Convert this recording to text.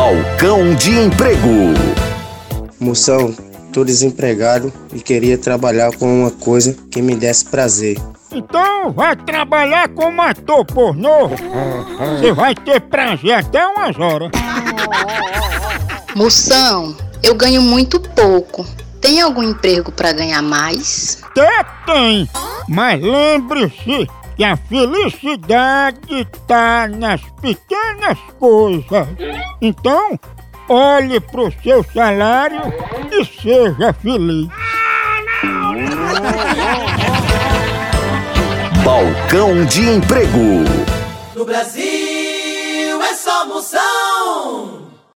Balcão de Emprego. Moção, tô desempregado e queria trabalhar com uma coisa que me desse prazer. Então vai trabalhar como ator pornô. Você vai ter prazer até umas horas. Moção, eu ganho muito pouco. Tem algum emprego para ganhar mais? Até tem, mas lembre-se que a felicidade está nas pequenas coisas. Então, olhe para o seu salário e seja feliz. Balcão de emprego. No Brasil é só moção.